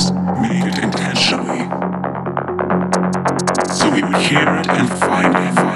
just made it intentionally. So we would hear it and find it.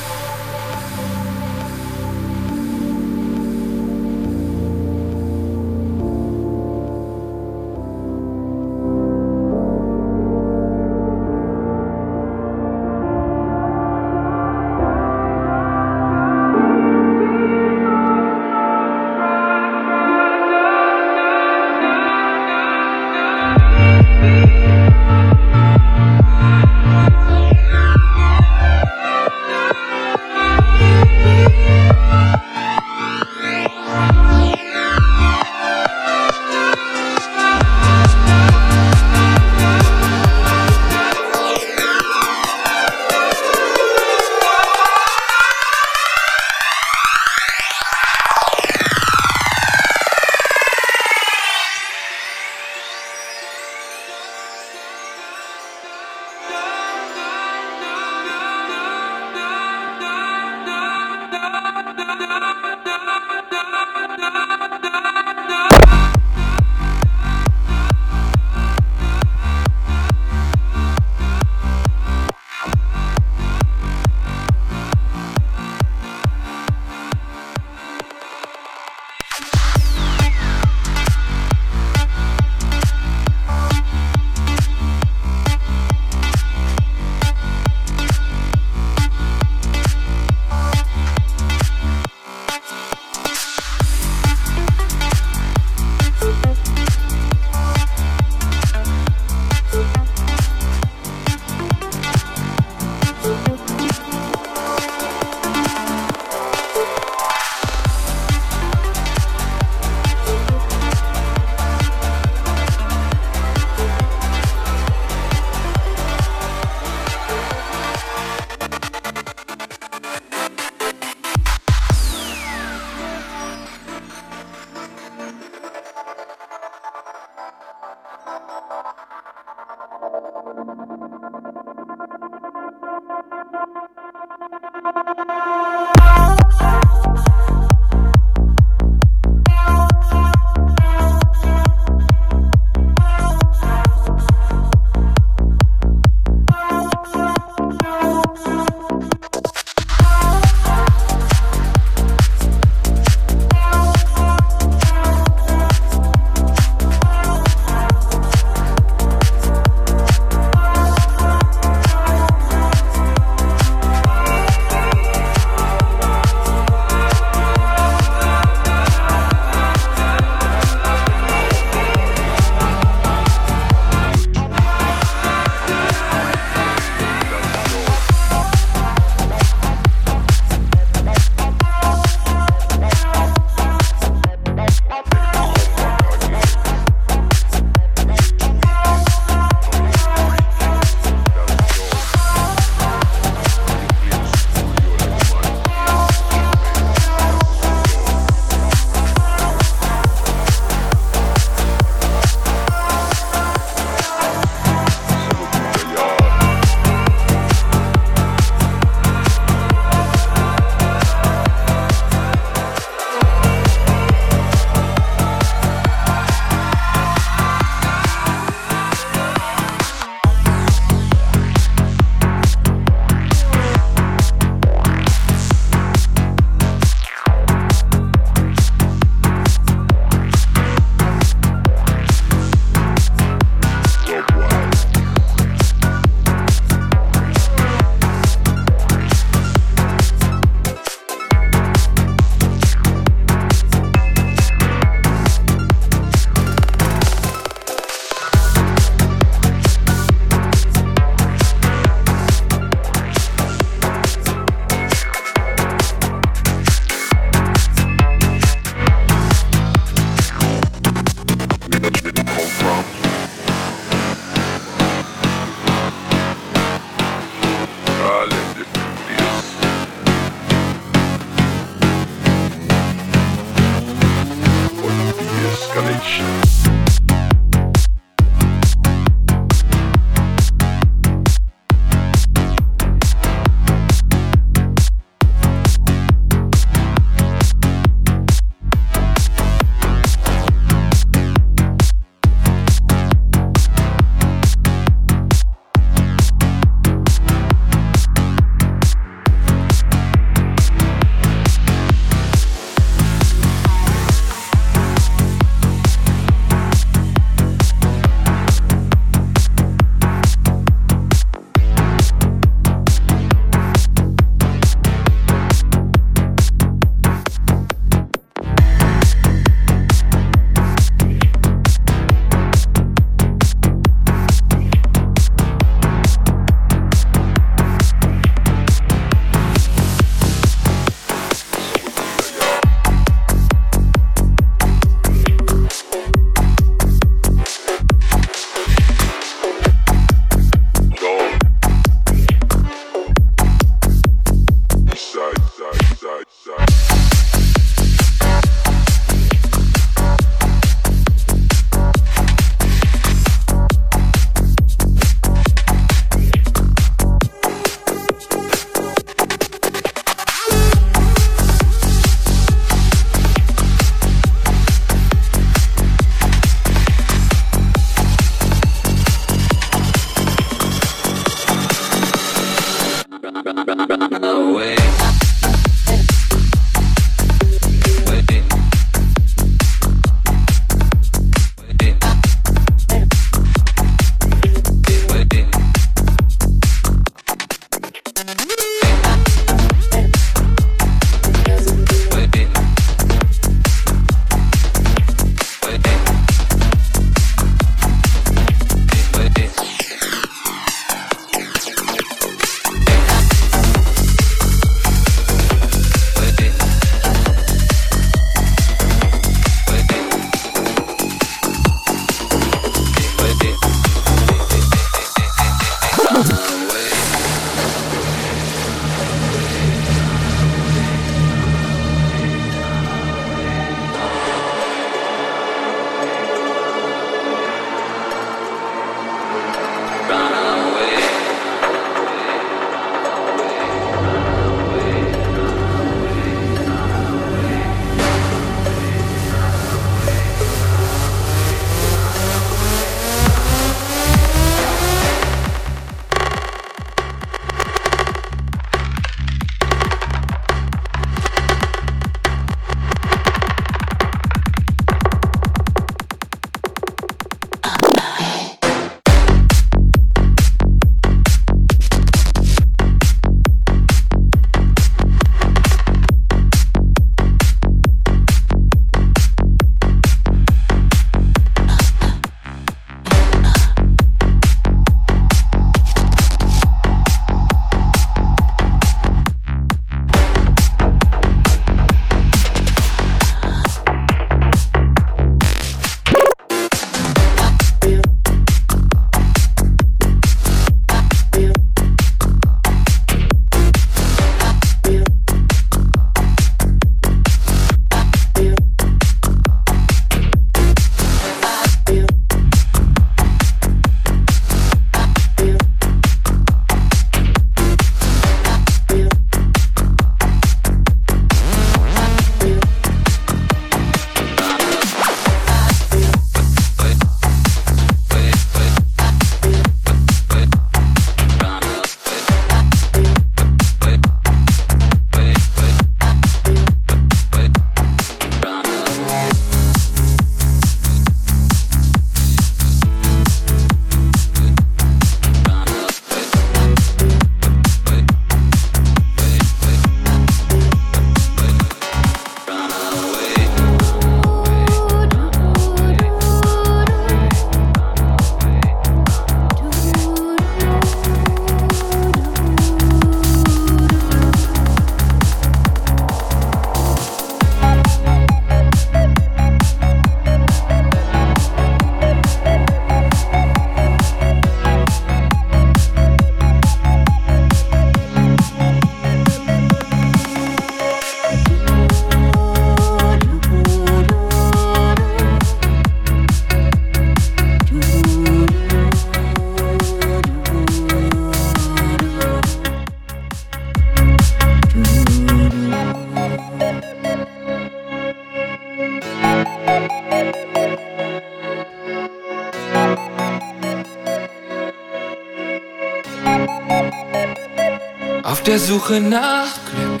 Suche nach Glück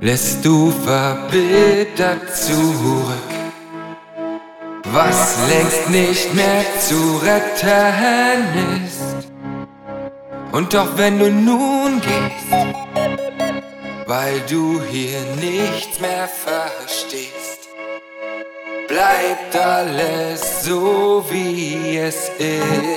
lässt du verbittert zurück, was längst nicht mehr zu retten ist. Und doch wenn du nun gehst, weil du hier nichts mehr verstehst, bleibt alles so wie es ist.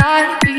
gotta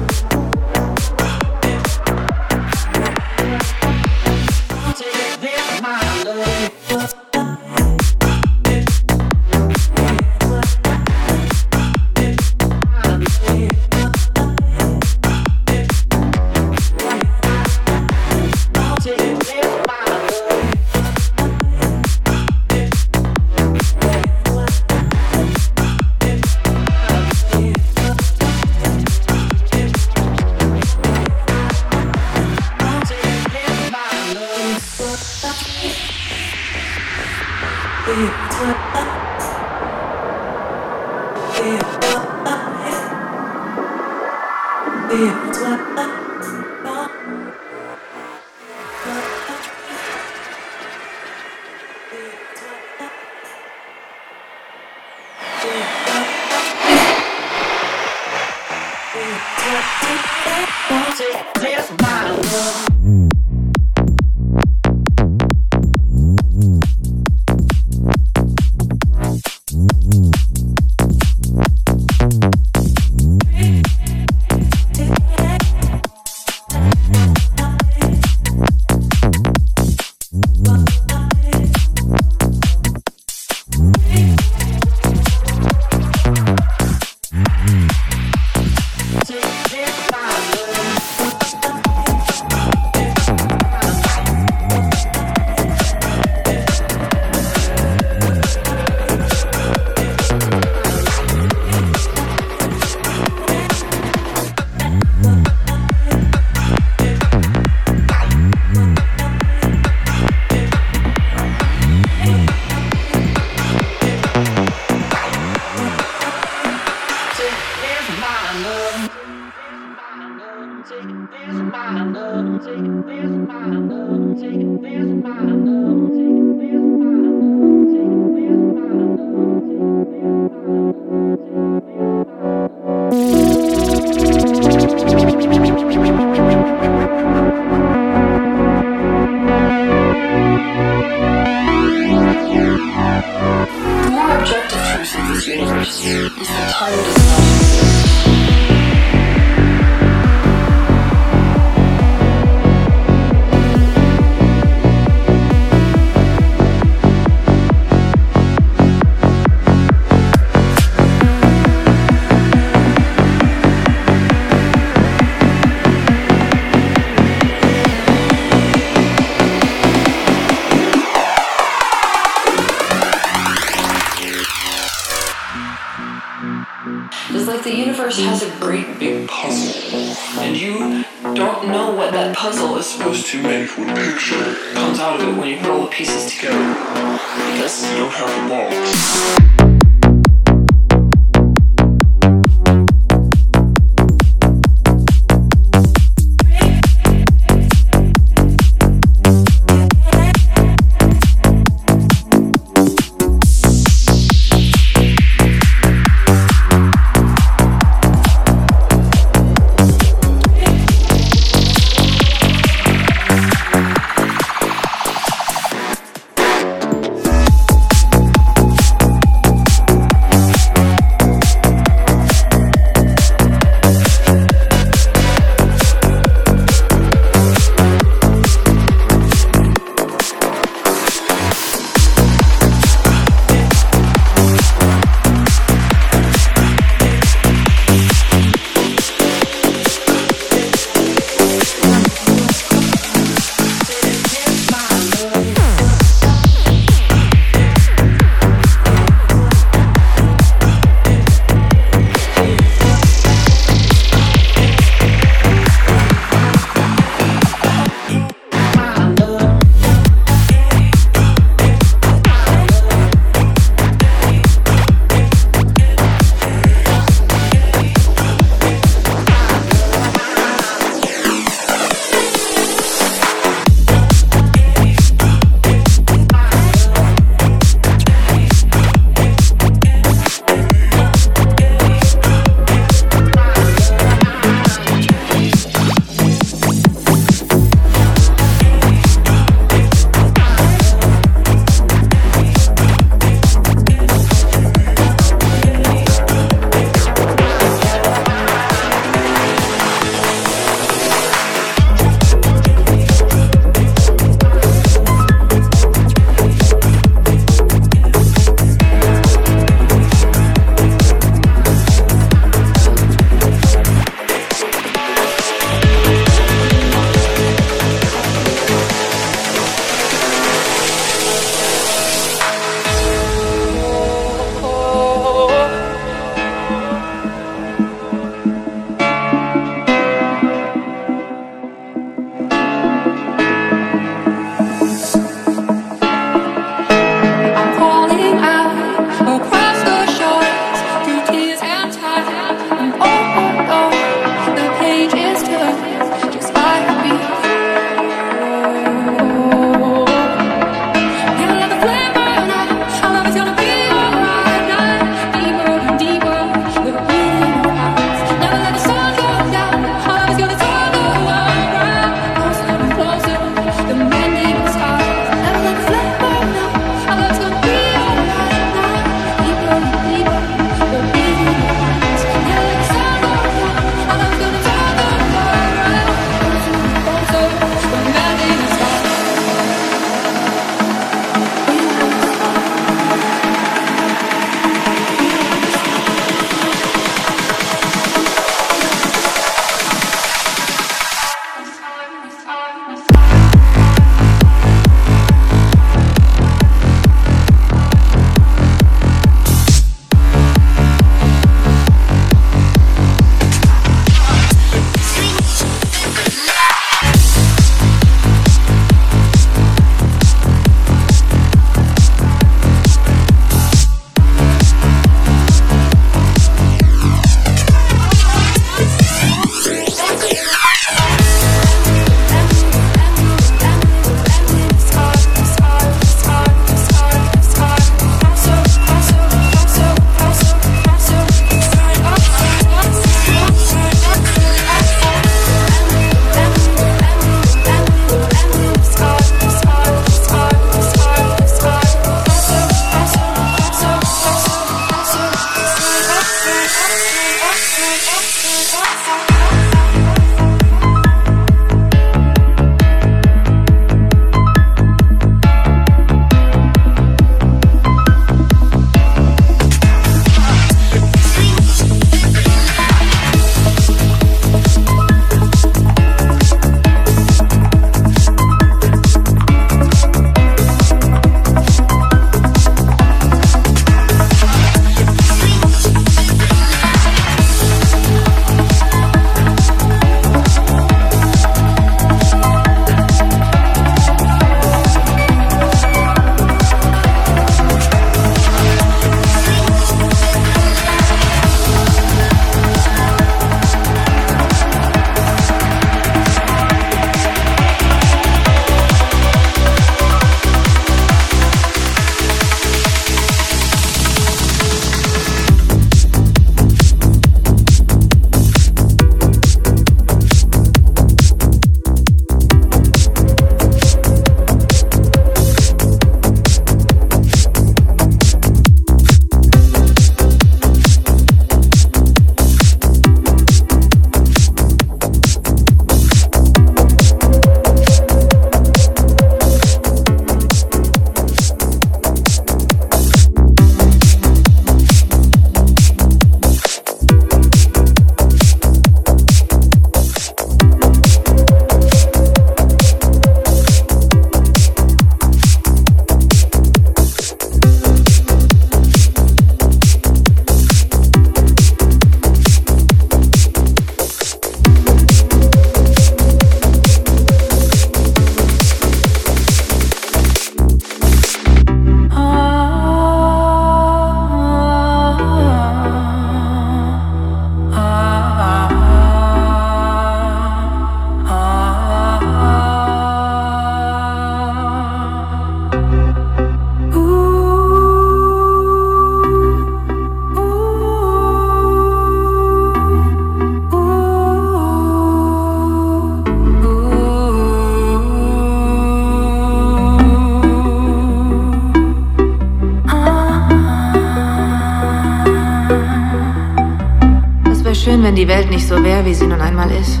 die Welt nicht so wäre, wie sie nun einmal ist.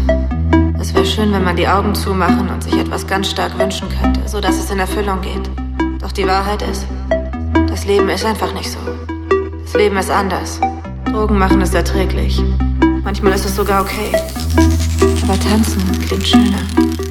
Es wäre schön, wenn man die Augen zumachen und sich etwas ganz stark wünschen könnte, so dass es in Erfüllung geht. Doch die Wahrheit ist, das Leben ist einfach nicht so. Das Leben ist anders. Drogen machen es erträglich. Manchmal ist es sogar okay. Aber tanzen klingt schöner.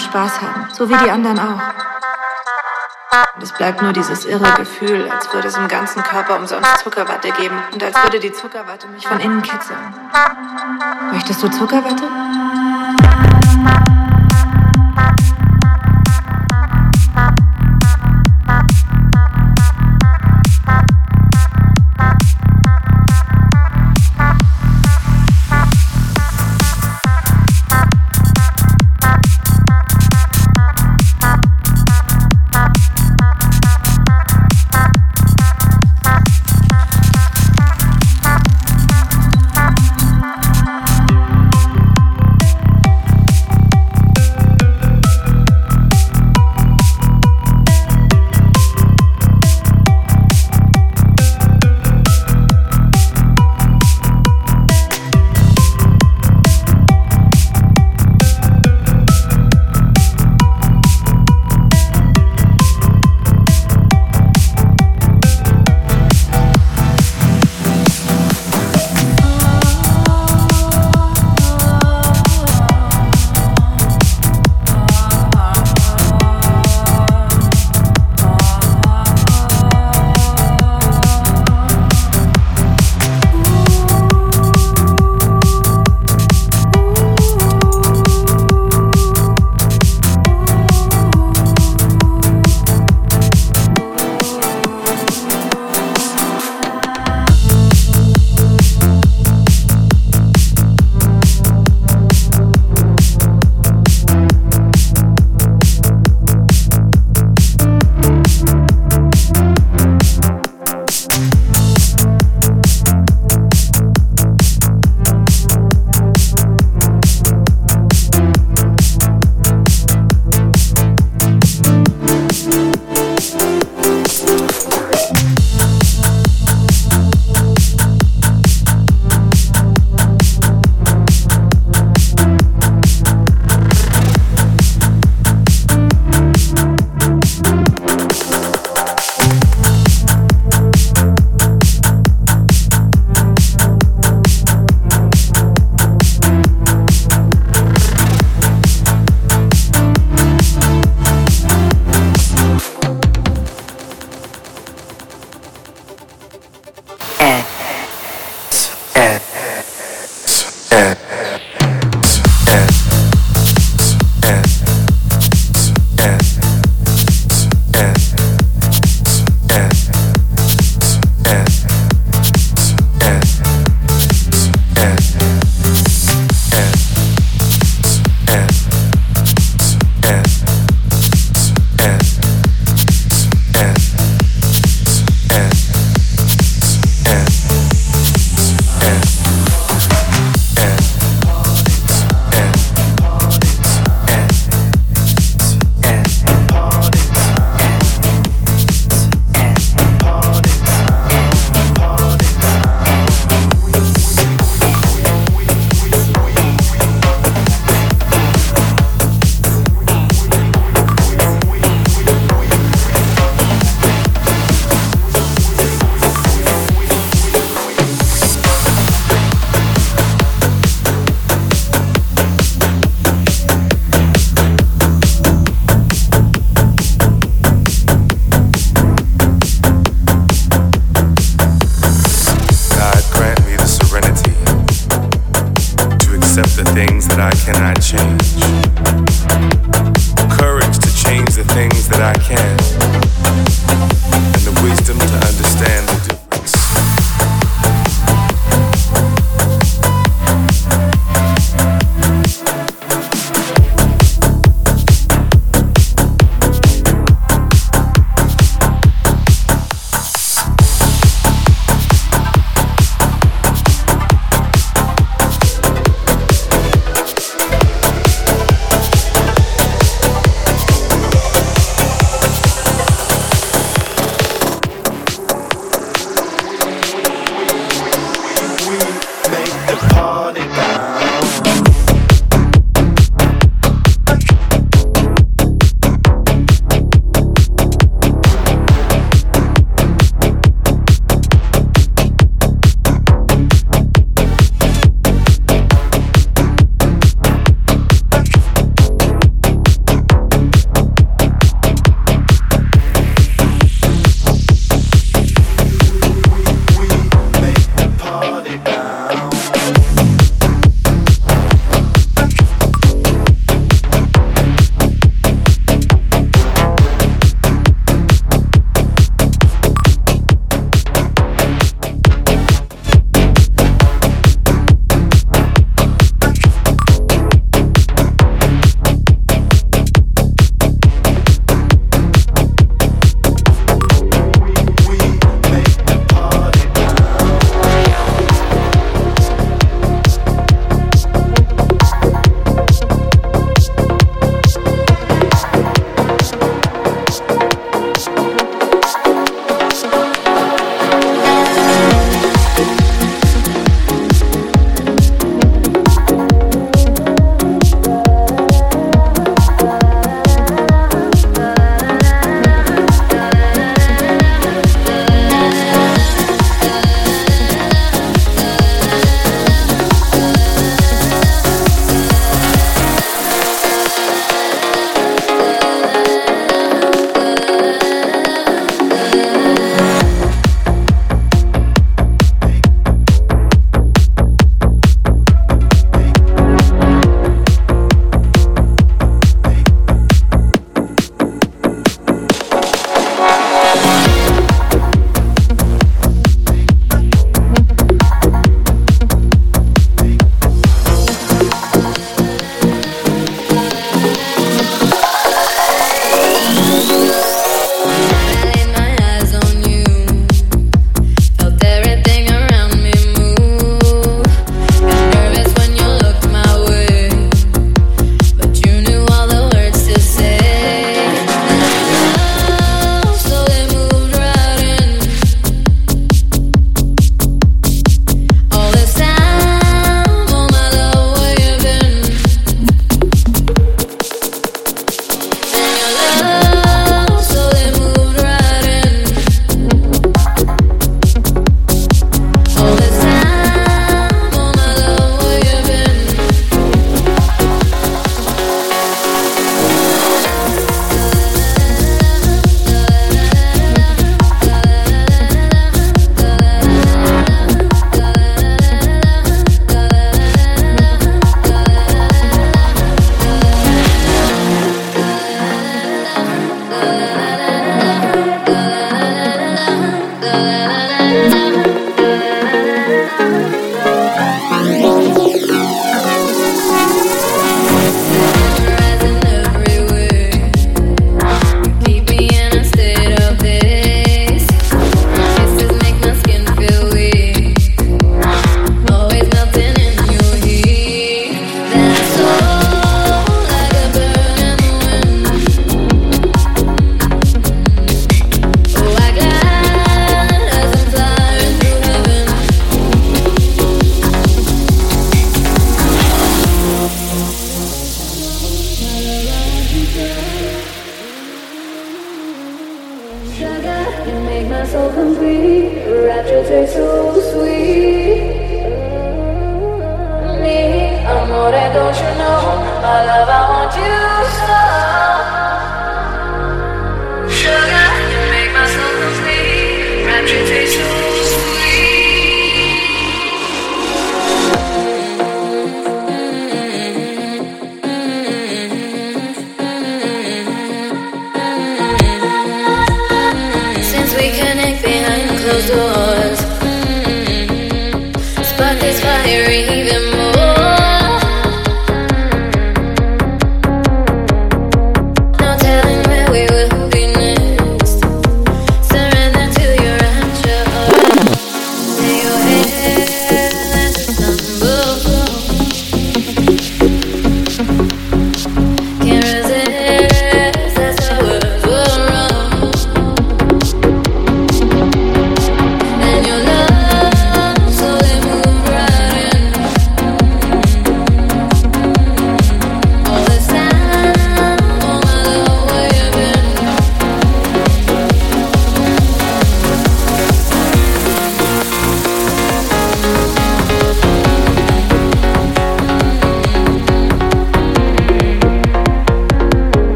Spaß haben, so wie die anderen auch. Und es bleibt nur dieses irre Gefühl, als würde es im ganzen Körper umsonst Zuckerwatte geben und als würde die Zuckerwatte mich von innen kitzeln. Möchtest du Zuckerwatte?